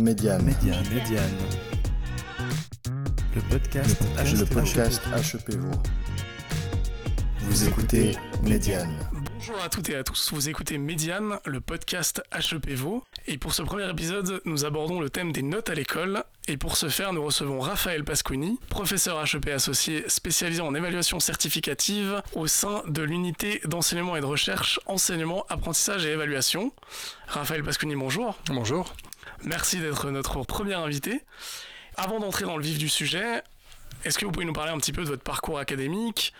Médiane. Médiane. Médiane. Le podcast, Le podcast HEP Vaud. Vous écoutez Médiane. Bonjour à toutes et à tous, vous écoutez Médiane, le podcast HEP Vaud. Et pour ce premier épisode, nous abordons le thème des notes à l'école. Et pour ce faire, nous recevons Raphaël Pasquini, professeur HEP associé spécialisé en évaluation certificative au sein de l'unité d'enseignement et de recherche, enseignement, apprentissage et évaluation. Raphaël Pasquini, bonjour. Bonjour. Merci d'être notre premier invité. Avant d'entrer dans le vif du sujet, est-ce que vous pouvez nous parler un petit peu de votre parcours académique?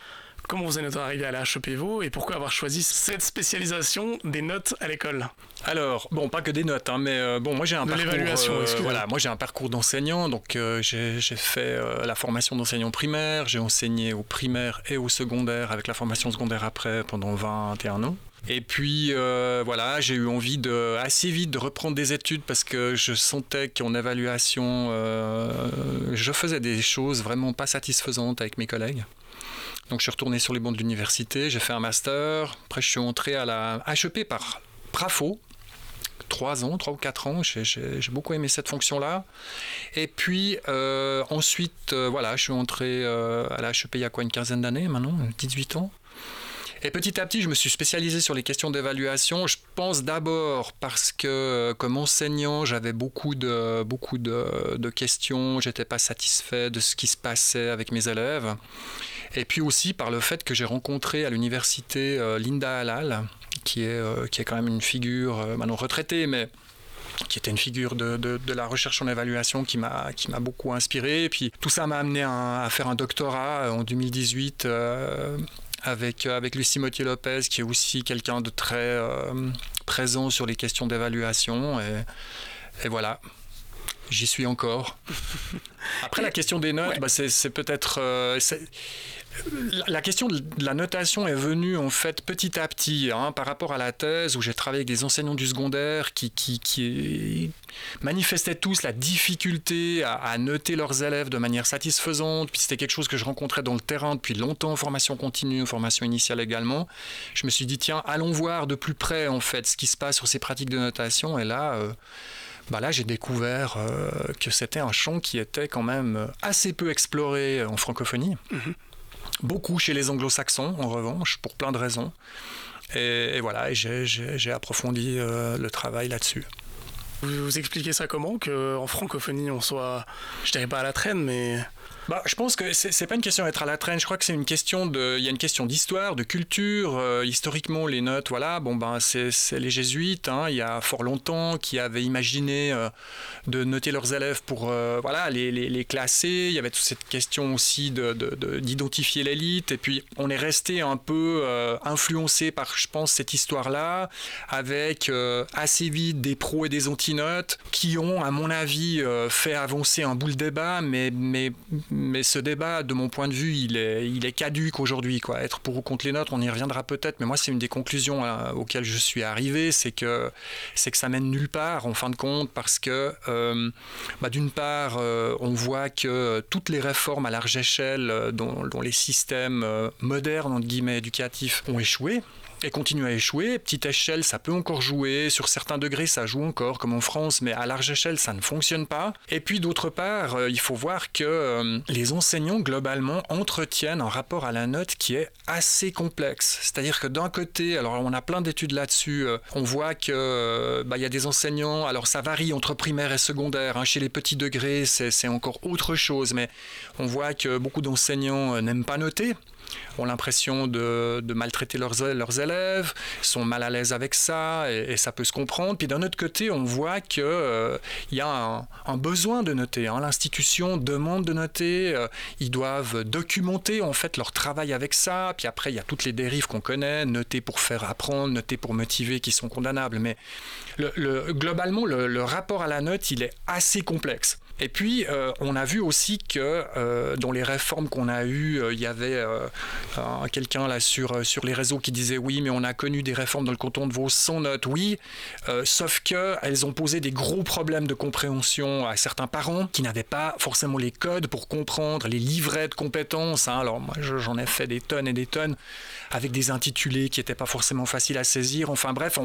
Comment vous êtes arrivé à la HEP Vaud et pourquoi avoir choisi cette spécialisation des notes à l'école? Alors, bon, pas que des notes, hein, mais euh, bon, moi j'ai un De parcours. l'évaluation, euh, voilà, moi j'ai un parcours d'enseignant, donc euh, j'ai j'ai fait la formation d'enseignant primaire, j'ai enseigné au primaire et au secondaire avec la formation secondaire après pendant 21 ans. Et puis euh, voilà, j'ai eu envie de assez vite de reprendre des études parce que je sentais qu'en évaluation, euh, je faisais des choses vraiment pas satisfaisantes avec mes collègues. Donc je suis retourné sur les bancs de l'université, j'ai fait un master, après je suis entré à la HEP par Prafo, trois ans, trois ou quatre ans, j'ai- beaucoup aimé cette fonction-là. Et puis euh, ensuite, voilà, je suis entré à la HEP il y a quoi, une quinzaine d'années maintenant, 18 ans. Et petit à petit, je me suis spécialisé sur les questions d'évaluation. Je pense d'abord parce que, euh, comme enseignant, j'avais beaucoup de, beaucoup de, questions. J'étais pas satisfait de ce qui se passait avec mes élèves. Et puis aussi par le fait que j'ai rencontré à l'université euh, Linda Halal, qui est, euh, qui est quand même une figure, maintenant retraitée, mais qui était une figure de, de- la recherche en évaluation qui m'a beaucoup inspiré. Et puis tout ça m'a amené à, faire un doctorat en 2018 euh, avec, euh, avec Lucie Motier-Lopez, qui est aussi quelqu'un de très euh, présent sur les questions d'évaluation. Et, et voilà. J'y suis encore. Après, la question des notes, Ouais. bah, c'est c'est peut-être. euh, la- question de la notation est venue en fait petit à petit hein, par rapport à la thèse où j'ai travaillé avec des enseignants du secondaire qui, manifestaient tous la difficulté à, noter leurs élèves de manière satisfaisante. Puis c'était quelque chose que je rencontrais dans le terrain depuis longtemps, formation continue, formation initiale également. Je me suis dit tiens, allons voir de plus près en fait ce qui se passe sur ces pratiques de notation. Et là, euh, bah là j'ai découvert euh, que c'était un champ qui était quand même assez peu exploré en francophonie. Beaucoup chez les anglo-saxons, en revanche, pour plein de raisons. Et, voilà, j'ai approfondi euh, le travail là-dessus. Vous, vous expliquez ça comment qu'en francophonie on soit, je dirais pas à la traîne, mais Bah, je pense que c'est pas une question d'être à la traîne. Je crois que c'est une question de, il y a une question d'histoire, de culture. Euh, historiquement, les notes, voilà, bon ben c'est les jésuites. hein, il y a fort longtemps qui avaient imaginé euh, de noter leurs élèves pour, euh, voilà, les, les, classer. Il y avait toute cette question aussi de de- de- d'identifier l'élite. Et puis on est resté un peu influencé par, je pense, cette histoire-là, avec assez vite des pros et des antinotes qui ont, à mon avis, fait avancer un bout le débat, mais, mais, mais ce débat, de mon point de vue, il est, il est caduque aujourd'hui. Quoi. Être pour ou contre les notes, on y reviendra peut-être, mais moi, c'est une des conclusions hein, auxquelles je suis arrivé, c'est que, c'est que ça mène nulle part, en fin de compte, parce que, euh, bah, d'une part, euh, on voit que toutes les réformes à large échelle euh, dont, dont les systèmes euh, modernes, entre guillemets, éducatifs, ont échoué et continue à échouer. Petite échelle, ça peut encore jouer. Sur certains degrés, ça joue encore, comme en France, mais à large échelle, ça ne fonctionne pas. Et puis, d'autre part, euh, il faut voir que euh, les enseignants, globalement, entretiennent un rapport à la note qui est assez complexe. C'est-à-dire que d'un côté, alors on a plein d'études là-dessus, euh, on voit que bah, il y a des enseignants, alors ça varie entre primaire et secondaire. hein. Chez les petits degrés, c'est encore autre chose, mais on voit que beaucoup d'enseignants n'aiment pas noter ont l'impression de, maltraiter leurs, élèves, sont mal à l'aise avec ça, et, ça peut se comprendre. Puis d'un autre côté, on voit qu'il y a un, besoin de noter. hein. L'institution demande de noter, euh, ils doivent documenter en fait leur travail avec ça. Puis après, il y a toutes les dérives qu'on connaît, noter pour faire apprendre, noter pour motiver, qui sont condamnables. Mais le- le- globalement, le, le rapport à la note, il est assez complexe. Et puis, euh, on a vu aussi que euh, dans les réformes qu'on a eues, euh, il y avait quelqu'un là sur, sur les réseaux qui disait oui, mais on a connu des réformes dans le canton de Vaud sans notes. Oui, sauf qu'elles ont posé des gros problèmes de compréhension à certains parents qui n'avaient pas forcément les codes pour comprendre les livrets de compétences. Hein. Alors, moi, j'en ai fait des tonnes et des tonnes avec des intitulés qui n'étaient pas forcément faciles à saisir. Enfin bref,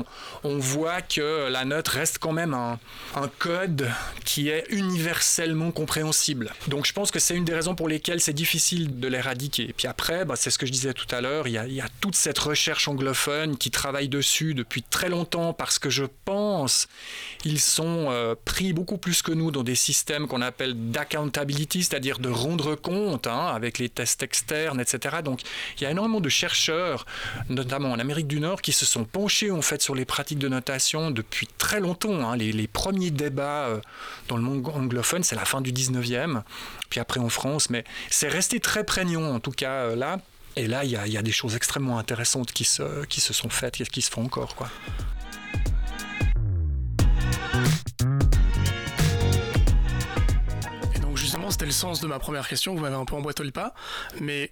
on, voit que la note reste quand même un, code qui est universellement compréhensible. Donc je pense que c'est une des raisons pour lesquelles c'est difficile de l'éradiquer. Et puis après, bah, c'est ce que je disais tout à l'heure, il, y a toute cette recherche anglophone qui travaille dessus depuis très longtemps parce que je pense ils sont euh, pris beaucoup plus que nous dans des systèmes qu'on appelle d'accountability, c'est-à-dire de rendre compte hein, avec les tests externes, etc. Donc il y a énormément de chercheurs notamment en Amérique du Nord, qui se sont penchés en fait sur les pratiques de notation depuis très longtemps. Hein. Les, premiers débats euh, dans le monde anglophone, c'est la fin du 19e, puis après en France, mais c'est resté très prégnant en tout cas euh, là. Et là, il y, a des choses extrêmement intéressantes qui se, qui se sont faites et qui se font encore. Quoi. Et donc justement, c'était le sens de ma première question, vous m'avez un peu emboîté le pas, mais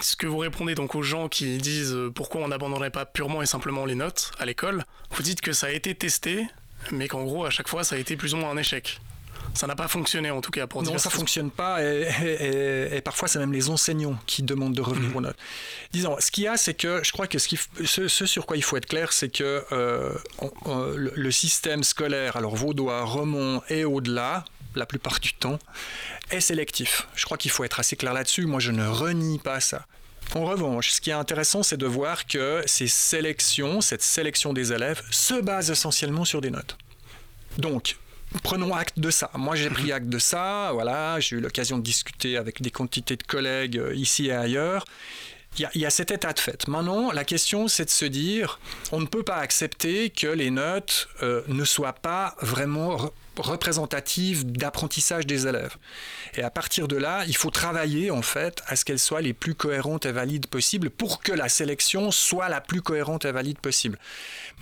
ce que vous répondez donc aux gens qui disent euh, pourquoi on n'abandonnerait pas purement et simplement les notes à l'école, vous dites que ça a été testé, mais qu'en gros à chaque fois ça a été plus ou moins un échec. Ça n'a pas fonctionné en tout cas pour Non, ça ne fonctionne pas et, parfois c'est même les enseignants qui demandent de revenir mhm. aux notes. Disons, ce qu'il y a, c'est que je crois que ce, sur quoi il faut être clair, c'est que euh, le, système scolaire, alors vaudois, Remont et au-delà, la plupart du temps, est sélectif. Je crois qu'il faut être assez clair là-dessus. Moi, je ne renie pas ça. En revanche, ce qui est intéressant, c'est de voir que ces sélections, cette sélection des élèves, se base essentiellement sur des notes. Donc, prenons acte de ça. Moi, j'ai pris acte de ça. Voilà, j'ai eu l'occasion de discuter avec des quantités de collègues euh, ici et ailleurs. Il y, a, cet état de fait. Maintenant, la question, c'est de se dire, on ne peut pas accepter que les notes euh, ne soient pas vraiment représentative d'apprentissage des élèves. Et à partir de là, il faut travailler en fait à ce qu'elles soient les plus cohérentes et valides possibles pour que la sélection soit la plus cohérente et valide possible.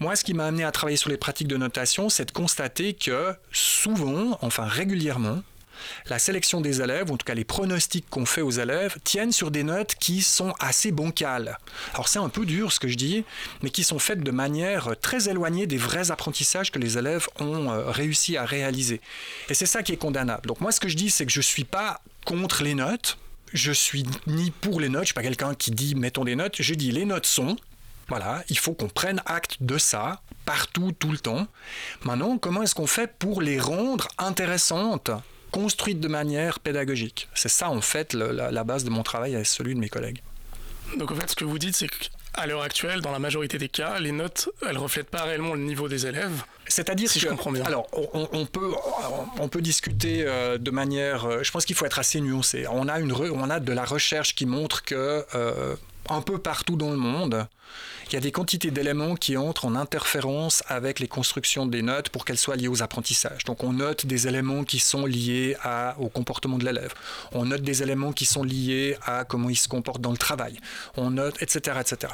Moi, ce qui m'a amené à travailler sur les pratiques de notation, c'est de constater que souvent, enfin régulièrement, la sélection des élèves, ou en tout cas les pronostics qu'on fait aux élèves, tiennent sur des notes qui sont assez bancales. Alors c'est un peu dur ce que je dis, mais qui sont faites de manière très éloignée des vrais apprentissages que les élèves ont euh, réussi à réaliser. Et c'est ça qui est condamnable. Donc moi ce que je dis, c'est que je ne suis pas contre les notes, je suis ni pour les notes, je suis pas quelqu'un qui dit mettons des notes, je dis les notes sont, voilà, il faut qu'on prenne acte de ça partout, tout le temps. Maintenant, comment est-ce qu'on fait pour les rendre intéressantes? Construite de manière pédagogique. C'est ça, en fait, la, base de mon travail et celui de mes collègues. Donc, en fait, ce que vous dites, c'est qu'à l'heure actuelle, dans la majorité des cas, les notes, elles reflètent pas réellement le niveau des élèves. C'est-à-dire si que, je comprends bien. Alors, on, peut, on peut discuter euh, de manière. Euh, je pense qu'il faut être assez nuancé. On a une, on a de la recherche qui montre que euh, un peu partout dans le monde, il y a des quantités d'éléments qui entrent en interférence avec les constructions des notes pour qu'elles soient liées aux apprentissages. Donc on note des éléments qui sont liés au comportement de l'élève. On note des éléments qui sont liés à comment il se comporte dans le travail. On note, etc., etc.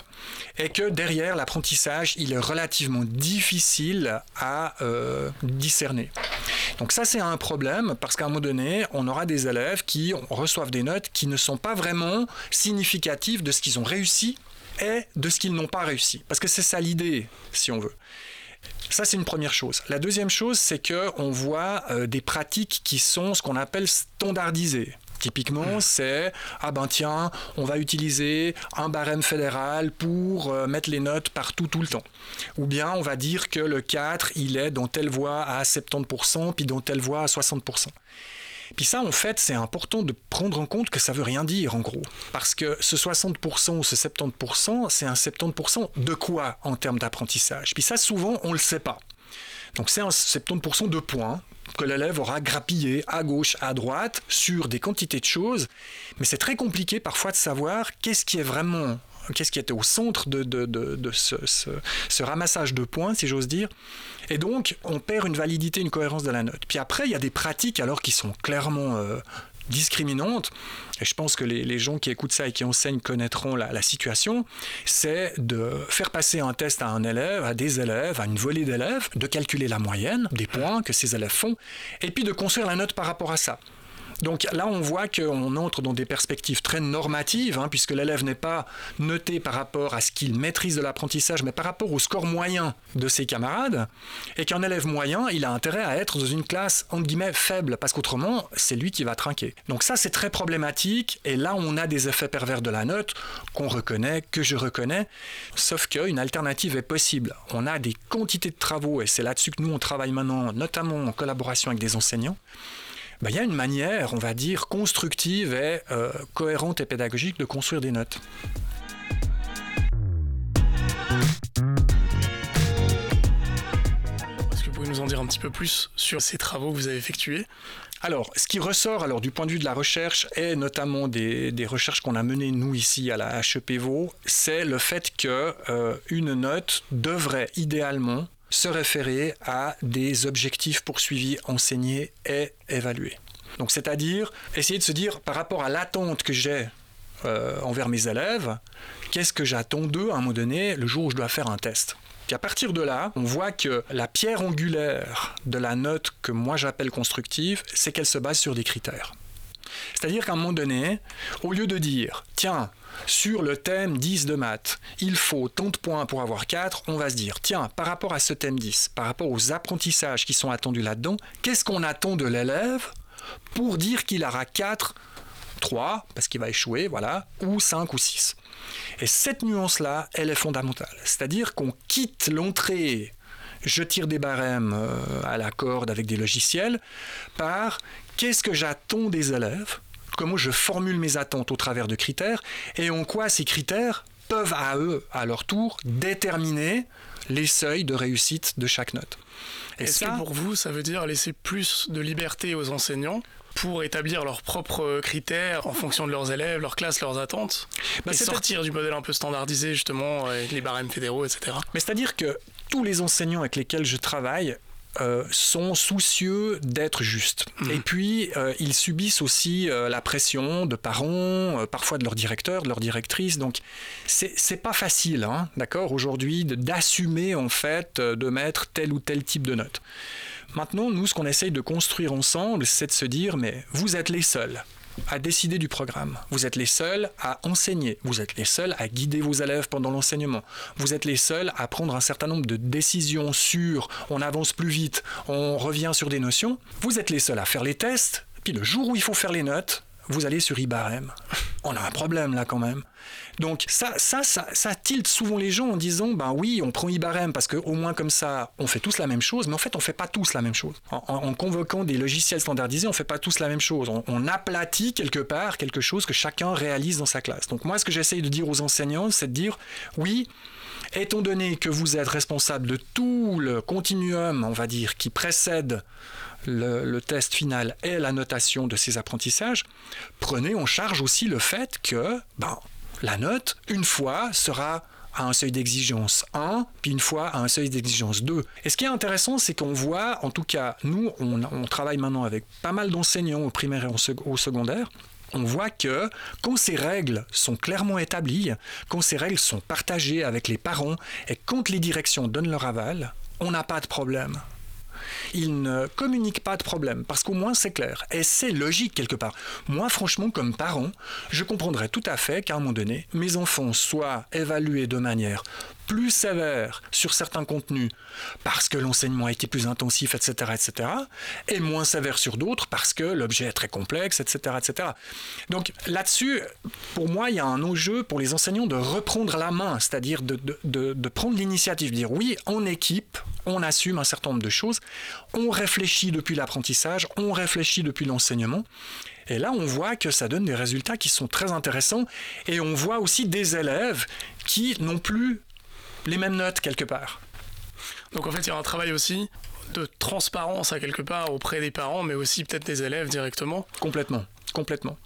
Et que derrière, l'apprentissage, il est relativement difficile à euh, discerner. Donc ça, c'est un problème parce qu'à un moment donné, on aura des élèves qui reçoivent des notes qui ne sont pas vraiment significatives de ce qu'ils ont réussi et de ce qu'ils n'ont pas réussi. Parce que c'est ça l'idée, si on veut. Ça, c'est une première chose. La deuxième chose, c'est qu'on voit euh, des pratiques qui sont ce qu'on appelle standardisées. Typiquement, hmm. c'est ah ben tiens, on va utiliser un barème fédéral pour euh, mettre les notes partout tout le temps. Ou bien on va dire que le 4, il est dans telle voie à 70%, puis dans telle voie à 60%. Puis ça, en fait, c'est important de prendre en compte que ça veut rien dire, en gros. Parce que ce 60% ou ce 70%, c'est un 70% de quoi en termes d'apprentissage? Puis ça, souvent, on ne le sait pas. Donc c'est un 70% de points que l'élève aura grappillé à gauche, à droite, sur des quantités de choses. Mais c'est très compliqué parfois de savoir qu'est-ce qui est vraiment qu'est-ce qui était au centre de, ce, ramassage de points, si j'ose dire. Et donc, on perd une validité, une cohérence de la note. Puis après, il y a des pratiques alors qui sont clairement euh, discriminante, et je pense que les, gens qui écoutent ça et qui enseignent connaîtront la, la situation, c'est de faire passer un test à un élève, à des élèves, à une volée d'élèves, de calculer la moyenne des points que ces élèves font, et puis de construire la note par rapport à ça. Donc là, on voit qu'on entre dans des perspectives très normatives, hein, puisque l'élève n'est pas noté par rapport à ce qu'il maîtrise de l'apprentissage, mais par rapport au score moyen de ses camarades, et qu'un élève moyen, il a intérêt à être dans une classe, entre guillemets, faible, parce qu'autrement, c'est lui qui va trinquer. Donc ça, c'est très problématique, et là, on a des effets pervers de la note qu'on reconnaît, que je reconnais, sauf qu'une alternative est possible. On a des quantités de travaux, et c'est là-dessus que nous, on travaille maintenant, notamment en collaboration avec des enseignants, ben, il y a une manière, on va dire, constructive et euh, cohérente et pédagogique de construire des notes. Est-ce que vous pouvez nous en dire un petit peu plus sur ces travaux que vous avez effectués? Alors, ce qui ressort alors du point de vue de la recherche et notamment des, recherches qu'on a menées nous ici à la HEPVO, c'est le fait que euh, une note devrait idéalement se référer à des objectifs poursuivis, enseignés et évalués. Donc c'est-à-dire essayer de se dire par rapport à l'attente que j'ai euh, envers mes élèves, qu'est-ce que j'attends d'eux à un moment donné le jour où je dois faire un test? Et à partir de là, on voit que la pierre angulaire de la note que moi j'appelle constructive, c'est qu'elle se base sur des critères. C'est-à-dire qu'à un moment donné, au lieu de dire, tiens, sur le thème 10 de maths, il faut tant de points pour avoir 4, on va se dire, tiens, par rapport à ce thème 10, par rapport aux apprentissages qui sont attendus là-dedans, qu'est-ce qu'on attend de l'élève pour dire qu'il aura 4, 3, parce qu'il va échouer, voilà, ou 5 ou 6 Et cette nuance-là, elle est fondamentale. C'est-à-dire qu'on quitte l'entrée je tire des barèmes euh, à la corde avec des logiciels, par qu'est-ce que j'attends des élèves? Comment je formule mes attentes au travers de critères? Et en quoi ces critères peuvent à eux, à leur tour, déterminer les seuils de réussite de chaque note? Est-ce que pour vous, ça veut dire laisser plus de liberté aux enseignants pour établir leurs propres critères en fonction de leurs élèves, leurs classes, leurs attentes, bah, et sortir du modèle un peu standardisé justement avec les barèmes fédéraux, etc. Mais c'est-à-dire que tous les enseignants avec lesquels je travaille euh, sont soucieux d'être justes. Mmh. Et puis, euh, ils subissent aussi euh, la pression de parents, parfois de leur directeur, de leur directrice. Donc, c'est pas facile, hein, d'accord, aujourd'hui, d'assumer en fait de mettre tel ou tel type de note. Maintenant, nous, ce qu'on essaye de construire ensemble, c'est de se dire, mais vous êtes les seuls à décider du programme. Vous êtes les seuls à enseigner. Vous êtes les seuls à guider vos élèves pendant l'enseignement. Vous êtes les seuls à prendre un certain nombre de décisions sur on avance plus vite, on revient sur des notions. Vous êtes les seuls à faire les tests. Puis le jour où il faut faire les notes, vous allez sur IBAREM. On a un problème là quand même. Donc ça, ça, ça, tilte souvent les gens en disant, ben oui, on prend IBAREM parce qu'au moins comme ça, on fait tous la même chose, mais en fait, on fait pas tous la même chose. En, convoquant des logiciels standardisés, on fait pas tous la même chose. On, on, aplatit quelque part quelque chose que chacun réalise dans sa classe. Donc moi, ce que j'essaye de dire aux enseignants, c'est de dire, oui, étant donné que vous êtes responsable de tout le continuum, on va dire, qui précède le, test final et la notation de ces apprentissages, prenez en charge aussi le fait que la note, une fois, sera à un seuil d'exigence 1, puis une fois à un seuil d'exigence 2. Et ce qui est intéressant, c'est qu'on voit, en tout cas, nous, on, travaille maintenant avec pas mal d'enseignants au primaire et au secondaire, on voit que quand ces règles sont clairement établies, quand ces règles sont partagées avec les parents et quand les directions donnent leur aval, on n'a pas de problème ils ne communiquent pas de problème, parce qu'au moins c'est clair. Et c'est logique quelque part. Moi, franchement, comme parent, je comprendrais tout à fait qu'à un moment donné, mes enfants soient évalués de manière plus sévère sur certains contenus parce que l'enseignement a été plus intensif, etc., etc., et moins sévère sur d'autres parce que l'objet est très complexe, etc., etc. Donc là-dessus, pour moi, il y a un enjeu pour les enseignants de reprendre la main, c'est-à-dire de, de, de, prendre l'initiative, de dire oui, en équipe, on assume un certain nombre de choses, on réfléchit depuis l'apprentissage, on réfléchit depuis l'enseignement, et là, on voit que ça donne des résultats qui sont très intéressants. Et on voit aussi des élèves qui n'ont plus les mêmes notes quelque part. Donc en fait, il y a un travail aussi de transparence à quelque part auprès des parents, mais aussi peut-être des élèves directement. Complètement, complètement.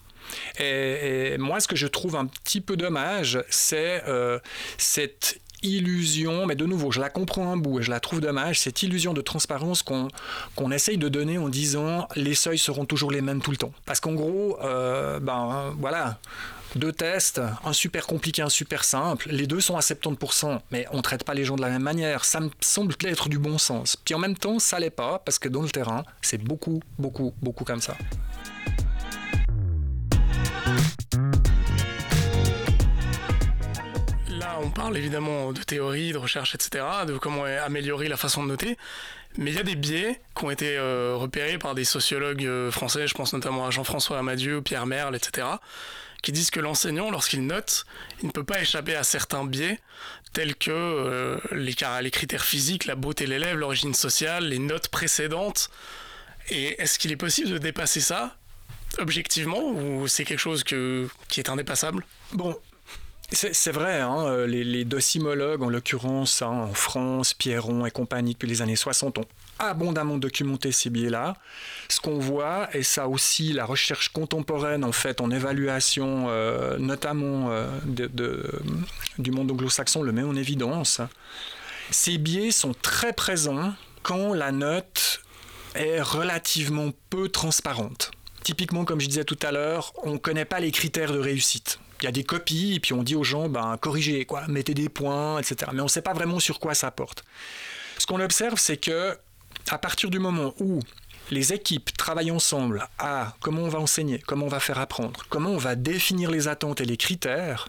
Et, moi, ce que je trouve un petit peu dommage, c'est euh, cette illusion, mais de nouveau, je la comprends un bout et je la trouve dommage, cette illusion de transparence qu'on qu'on essaye de donner en disant les seuils seront toujours les mêmes tout le temps. Parce qu'en gros, euh, ben voilà, deux tests, un super compliqué, un super simple, les deux sont à 70%, mais on ne traite pas les gens de la même manière. Ça me semble être du bon sens. Puis en même temps, ça l'est pas, parce que dans le terrain, c'est beaucoup, beaucoup, beaucoup comme ça. Parle évidemment de théorie, de recherche, etc., de comment améliorer la façon de noter. Mais il y a des biais qui ont été euh, repérés par des sociologues euh, français, je pense notamment à Jean-François Amadieu, Pierre Merle, etc., qui disent que l'enseignant, lorsqu'il note, il ne peut pas échapper à certains biais, tels que euh, les, critères physiques, la beauté de l'élève, l'origine sociale, les notes précédentes. Et est-ce qu'il est possible de dépasser ça objectivement ou c'est quelque chose qui est indépassable? Bon, c'est vrai, hein, les, les, docimologues, en l'occurrence hein, en France, Pierron et compagnie depuis les années 60, ont abondamment documenté ces biais-là. Ce qu'on voit, et ça aussi, la recherche contemporaine en fait en évaluation, euh, notamment euh, du monde anglo-saxon, le met en évidence. Ces biais sont très présents quand la note est relativement peu transparente. Typiquement, comme je disais tout à l'heure, on ne connaît pas les critères de réussite. Il y a des copies, et puis on dit aux gens, ben, corrigez, quoi, mettez des points, etc. Mais on ne sait pas vraiment sur quoi ça porte. Ce qu'on observe, c'est que à partir du moment où les équipes travaillent ensemble à comment on va enseigner, comment on va faire apprendre, comment on va définir les attentes et les critères,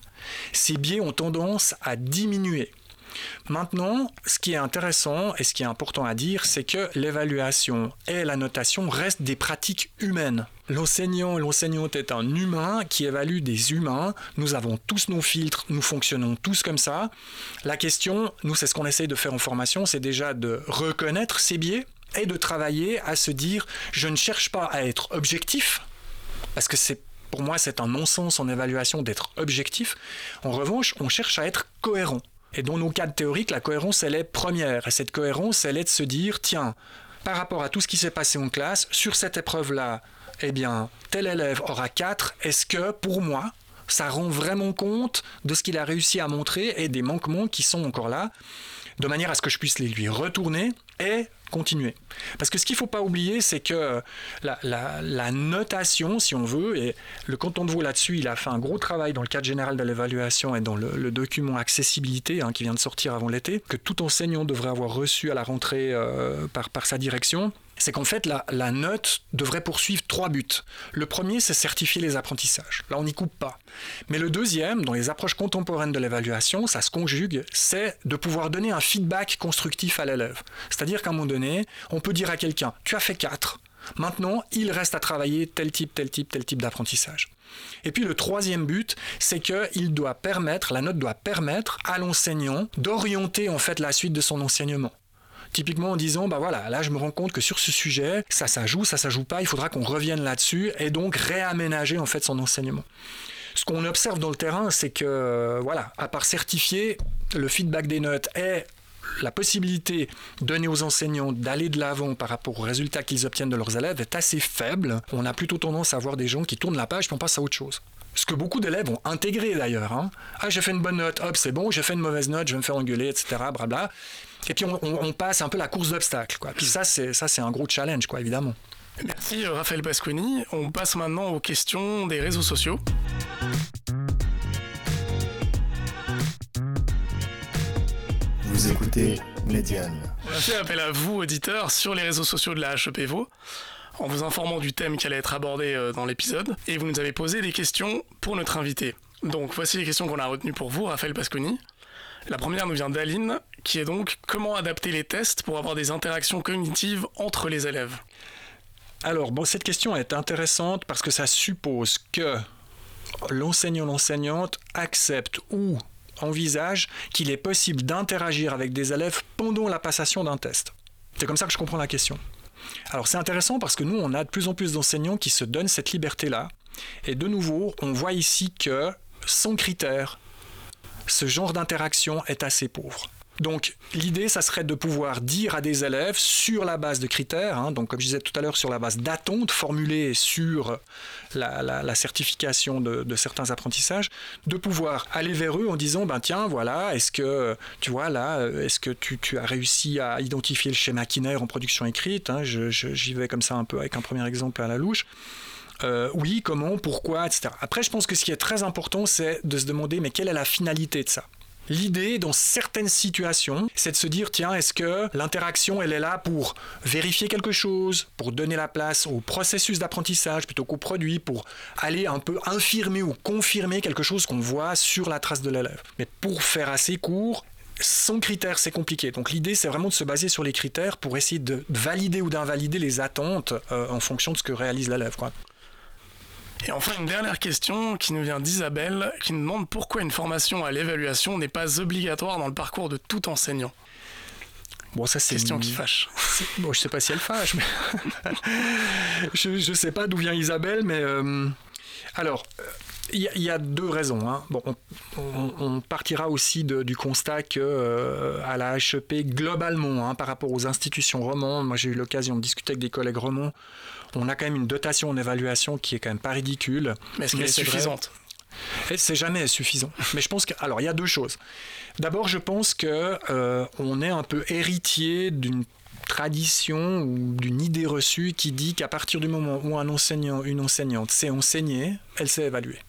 ces biais ont tendance à diminuer. Maintenant, ce qui est intéressant et ce qui est important à dire, c'est que l'évaluation et la notation restent des pratiques humaines. L'enseignant, l'enseignante est un humain qui évalue des humains. Nous avons tous nos filtres, nous fonctionnons tous comme ça. La question, nous, c'est ce qu'on essaye de faire en formation, c'est déjà de reconnaître ces biais et de travailler à se dire, je ne cherche pas à être objectif, parce que pour moi, c'est un non-sens en évaluation d'être objectif. En revanche, on cherche à être cohérent. Et dans nos cadres théoriques, la cohérence, elle est première. Et cette cohérence, elle est de se dire, tiens, par rapport à tout ce qui s'est passé en classe, sur cette épreuve-là, eh bien, tel élève aura 4. Est-ce que, pour moi, ça rend vraiment compte de ce qu'il a réussi à montrer et des manquements qui sont encore là, de manière à ce que je puisse les lui retourner et continuer. Parce que ce qu'il ne faut pas oublier, c'est que la, notation, si on veut, et le canton de Vaud là-dessus, il a fait un gros travail dans le cadre général de l'évaluation et dans le, document accessibilité hein, qui vient de sortir avant l'été, que tout enseignant devrait avoir reçu à la rentrée euh, par sa direction c'est qu'en fait, la, note devrait poursuivre trois buts. Le premier, c'est certifier les apprentissages. Là, on n'y coupe pas. Mais le deuxième, dans les approches contemporaines de l'évaluation, ça se conjugue, c'est de pouvoir donner un feedback constructif à l'élève. C'est-à-dire qu'à un moment donné, on peut dire à quelqu'un, tu as fait quatre. Maintenant, il reste à travailler tel type, tel type, tel type d'apprentissage. Et puis le troisième but, c'est qu'il doit permettre, la note doit permettre à l'enseignant d'orienter en fait la suite de son enseignement. Typiquement en disant, bah voilà, là je me rends compte que sur ce sujet, ça, ça joue, ça, ça joue pas, il faudra qu'on revienne là-dessus et donc réaménager en fait son enseignement. Ce qu'on observe dans le terrain, c'est que, voilà, à part certifier, le feedback des notes est la possibilité donnée aux enseignants d'aller de l'avant par rapport aux résultats qu'ils obtiennent de leurs élèves est assez faible. On a plutôt tendance à voir des gens qui tournent la page et on passe à autre chose. Ce que beaucoup d'élèves ont intégré d'ailleurs. Hein. Ah, j'ai fait une bonne note, hop, c'est bon, j'ai fait une mauvaise note, je vais me faire engueuler, etc. Blabla. Et puis on, on, on passe un peu la course d'obstacles. Puis ça, c'est, ça, c'est un gros challenge, quoi, évidemment. Merci Raphaël Pasquini. On passe maintenant aux questions des réseaux sociaux. Vous écoutez Médiane. On a fait appel à vous, auditeurs, sur les réseaux sociaux de la HEP Vaud, en vous informant du thème qui allait être abordé dans l'épisode, et vous nous avez posé des questions pour notre invité. Donc voici les questions qu'on a retenues pour vous, Raphaël Pasconi. La première nous vient d'Aline, qui est donc comment adapter les tests pour avoir des interactions cognitives entre les élèves Alors, bon, cette question est intéressante parce que ça suppose que l'enseignant, l'enseignante accepte ou envisage qu'il est possible d'interagir avec des élèves pendant la passation d'un test. C'est comme ça que je comprends la question. Alors c'est intéressant parce que nous, on a de plus en plus d'enseignants qui se donnent cette liberté-là. Et de nouveau, on voit ici que sans critères, ce genre d'interaction est assez pauvre. Donc l'idée, ça serait de pouvoir dire à des élèves sur la base de critères, hein, donc comme je disais tout à l'heure, sur la base d'attentes formulées sur la, certification de, certains apprentissages, de pouvoir aller vers eux en disant, ben tiens, voilà, est-ce que tu vois là, est-ce que tu, as réussi à identifier le schéma Kinner en production écrite hein, J'y vais comme ça un peu avec un premier exemple à la louche. Euh, oui, comment, pourquoi, etc. Après, je pense que ce qui est très important, c'est de se demander, mais quelle est la finalité de ça? L'idée, dans certaines situations, c'est de se dire, tiens, est-ce que l'interaction, elle est là pour vérifier quelque chose, pour donner la place au processus d'apprentissage plutôt qu'au produit, pour aller un peu infirmer ou confirmer quelque chose qu'on voit sur la trace de l'élève. Mais pour faire assez court, sans critères, c'est compliqué. Donc l'idée, c'est vraiment de se baser sur les critères pour essayer de valider ou d'invalider les attentes euh, en fonction de ce que réalise l'élève. Et enfin, une dernière question qui nous vient d'Isabelle, qui nous demande pourquoi une formation à l'évaluation n'est pas obligatoire dans le parcours de tout enseignant. Bon, ça c'est une question qui fâche. Bon, je sais pas si elle fâche, mais je, sais pas d'où vient Isabelle, mais euh, alors. Il y, a deux raisons. Hein. Bon, on, partira aussi du constat que euh, à la HEP globalement, hein, par rapport aux institutions romandes, moi j'ai eu l'occasion de discuter avec des collègues romans, on a quand même une dotation en évaluation qui est quand même pas ridicule. Mais est-ce qu'elle est, suffisante c'est jamais suffisant. Mais je pense que, alors, il y a deux choses. D'abord, je pense que euh, on est un peu héritier d'une tradition ou d'une idée reçue qui dit qu'à partir du moment où un enseignant, une enseignante sait enseigner, elle sait évaluer.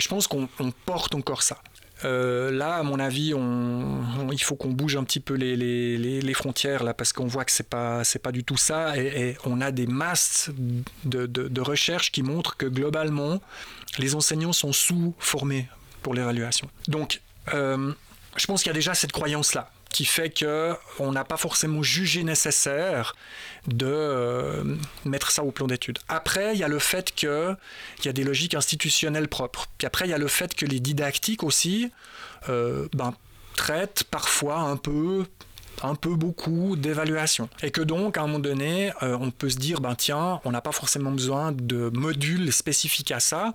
Je pense qu'on porte encore ça. Euh, là, à mon avis, il faut qu'on bouge un petit peu les, frontières là, parce qu'on voit que c'est pas pas du tout ça, et, on a des masses de, recherches qui montrent que globalement, les enseignants sont sous-formés pour l'évaluation. Donc, euh, je pense qu'il y a déjà cette croyance là qui fait que on n'a pas forcément jugé nécessaire de euh, mettre ça au plan d'études. Après, il y a le fait qu'il y a des logiques institutionnelles propres. Puis après, il y a le fait que les didactiques aussi euh, ben, traitent parfois un peu un peu beaucoup d'évaluation. Et que donc, à un moment donné, euh, on peut se dire, ben tiens, on n'a pas forcément besoin de modules spécifiques à ça.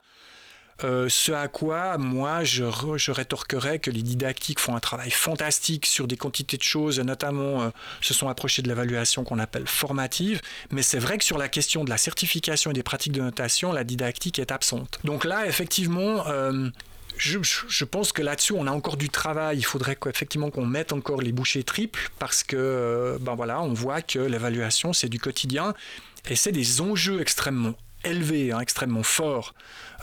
Euh, ce à quoi moi je, je, rétorquerais que les didactiques font un travail fantastique sur des quantités de choses, notamment euh, se sont approchés de l'évaluation qu'on appelle formative, mais c'est vrai que sur la question de la certification et des pratiques de notation, la didactique est absente. Donc là, effectivement, euh, je, pense que là-dessus, on a encore du travail. Il faudrait qu'effectivement qu'on mette encore les bouchées triples parce que, ben voilà, on voit que l'évaluation, c'est du quotidien et c'est des enjeux extrêmement élevé, hein, extrêmement fort.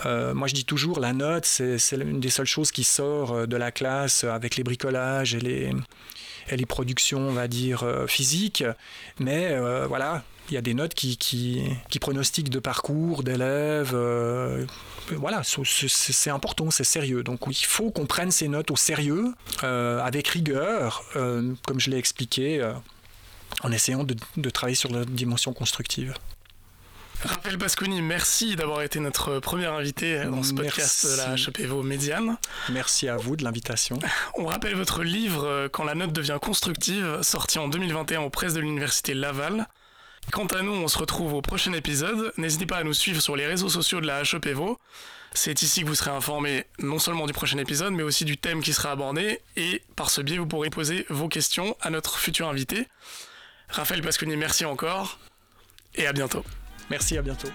Euh, moi, je dis toujours, la note, c'est une des seules choses qui sort euh, de la classe avec les bricolages et les, productions, on va dire, euh, physiques. Mais voilà, il y a des notes qui, pronostiquent de parcours d'élèves. voilà, c'est important, c'est sérieux. Donc il faut qu'on prenne ces notes au sérieux, avec rigueur, comme je l'ai expliqué, en essayant de travailler sur la dimension constructive. Raphaël Pasconi, merci d'avoir été notre premier invité dans ce podcast de la HEPVO Médiane. Merci à vous de l'invitation. On rappelle votre livre euh, Quand la note devient constructive, sorti en 2021 aux presses de l'Université Laval. Quant à nous, on se retrouve au prochain épisode. N'hésitez pas à nous suivre sur les réseaux sociaux de la HEPVO. C'est ici que vous serez informé non seulement du prochain épisode, mais aussi du thème qui sera abordé. Et par ce biais, vous pourrez poser vos questions à notre futur invité. Raphaël Pasconi, merci encore. Et à bientôt. Merci, à bientôt.